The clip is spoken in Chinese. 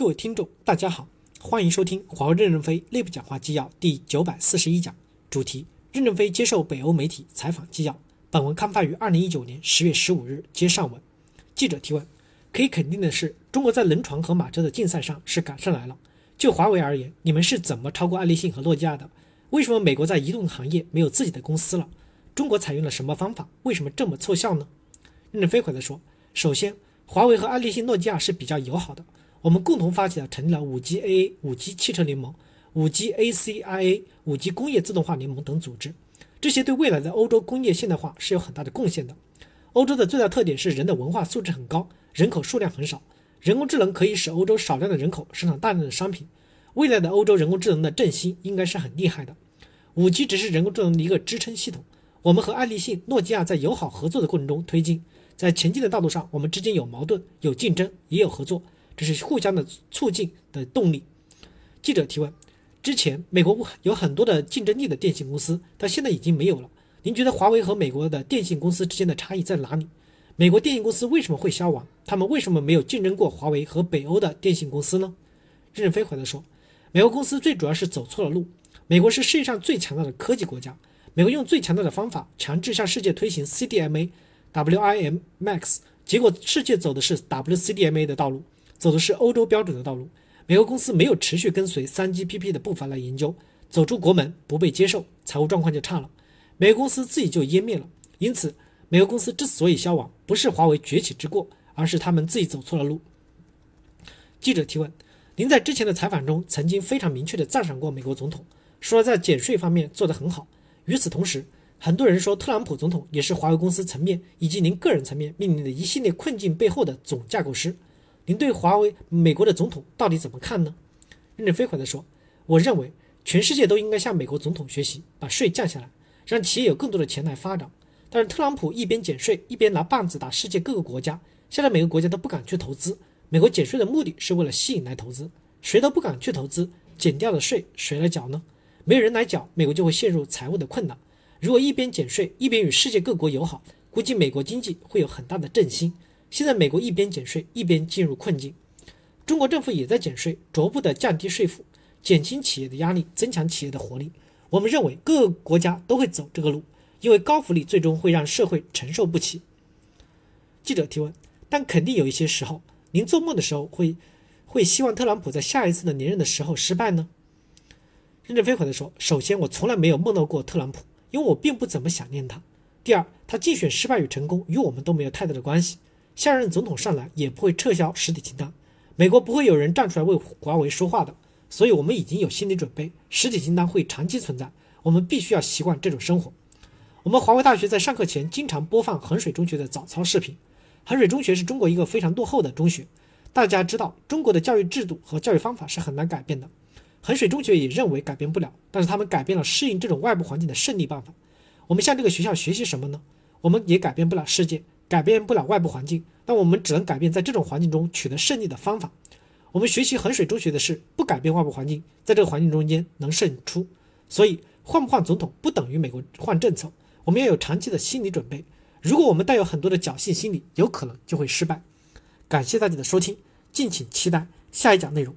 各位听众，大家好，欢迎收听华为任正非内部讲话纪要第九百四十一讲，主题：任正非接受北欧媒体采访纪要。本文刊发于二零一九年十月十五日，接上文。记者提问：可以肯定的是，中国在轮船和马车的竞赛上是赶上来了。就华为而言，你们是怎么超过爱立信和诺基亚的？为什么美国在移动行业没有自己的公司了？中国采用了什么方法？为什么这么凑效呢？任正非回答说：首先，华为和爱立信、诺基亚是比较友好的。我们共同发起了成立了 5G AA、5G 汽车联盟、5G ACIA、5G 工业自动化联盟等组织，这些对未来的欧洲工业现代化是有很大的贡献的。欧洲的最大特点是人的文化素质很高，人口数量很少，人工智能可以使欧洲少量的人口生产大量的商品。未来的欧洲人工智能的振兴应该是很厉害的。5G 只是人工智能的一个支撑系统。我们和爱立信、诺基亚在友好合作的过程中推进。在前进的道路上，我们之间有矛盾、有竞争，也有合作，这是互相的促进的动力。记者提问：之前美国有很多的竞争力的电信公司，但现在已经没有了。您觉得华为和美国的电信公司之间的差异在哪里？美国电信公司为什么会消亡？他们为什么没有竞争过华为和北欧的电信公司呢？任正非回答说：美国公司最主要是走错了路。美国是世界上最强大的科技国家，美国用最强大的方法强制向世界推行 CDMA。WIM Max，结果世界走的是 WCDMA 的道路，走的是欧洲标准的道路。美国公司没有持续跟随 3GPP 的步伐来研究，走出国门不被接受，财务状况就差了，美国公司自己就湮灭了。因此，美国公司之所以消亡，不是华为崛起之过，而是他们自己走错了路。记者提问：您在之前的采访中曾经非常明确地赞赏过美国总统，说在减税方面做得很好。与此同时，很多人说，特朗普总统也是华为公司层面以及您个人层面面临的一系列困境背后的总架构师。您对华为美国的总统到底怎么看呢？任正非回答说：“我认为全世界都应该向美国总统学习，把税降下来，让企业有更多的钱来发展。但是特朗普一边减税，一边拿棒子打世界各个国家，现在每个国家都不敢去投资。美国减税的目的是为了吸引来投资，谁都不敢去投资，减掉的税谁来缴呢？没有人来缴，美国就会陷入财务的困难。”如果一边减税一边与世界各国友好，估计美国经济会有很大的振兴。现在美国一边减税一边进入困境，中国政府也在减税，逐步的降低税负，减轻企业的压力，增强企业的活力。我们认为各个国家都会走这个路，因为高福利最终会让社会承受不起。记者提问：但肯定有一些时候，您做梦的时候会会希望特朗普在下一次的连任的时候失败呢？任正非回答说：首先，我从来没有梦到过特朗普。因为我并不怎么想念他。第二，他竞选失败与成功与我们都没有太大的关系。下任总统上来也不会撤销实体清单，美国不会有人站出来为华为说话的。所以，我们已经有心理准备，实体清单会长期存在。我们必须要习惯这种生活。我们华为大学在上课前经常播放衡水中学的早操视频。衡水中学是中国一个非常落后的中学。大家知道，中国的教育制度和教育方法是很难改变的。衡水中学也认为改变不了，但是他们改变了适应这种外部环境的胜利办法。我们向这个学校学习什么呢？我们也改变不了世界，改变不了外部环境，但我们只能改变在这种环境中取得胜利的方法。我们学习衡水中学的是不改变外部环境，在这个环境中间能胜出。所以换不换总统不等于美国换政策，我们要有长期的心理准备。如果我们带有很多的侥幸心理，有可能就会失败。感谢大家的收听，敬请期待下一讲内容。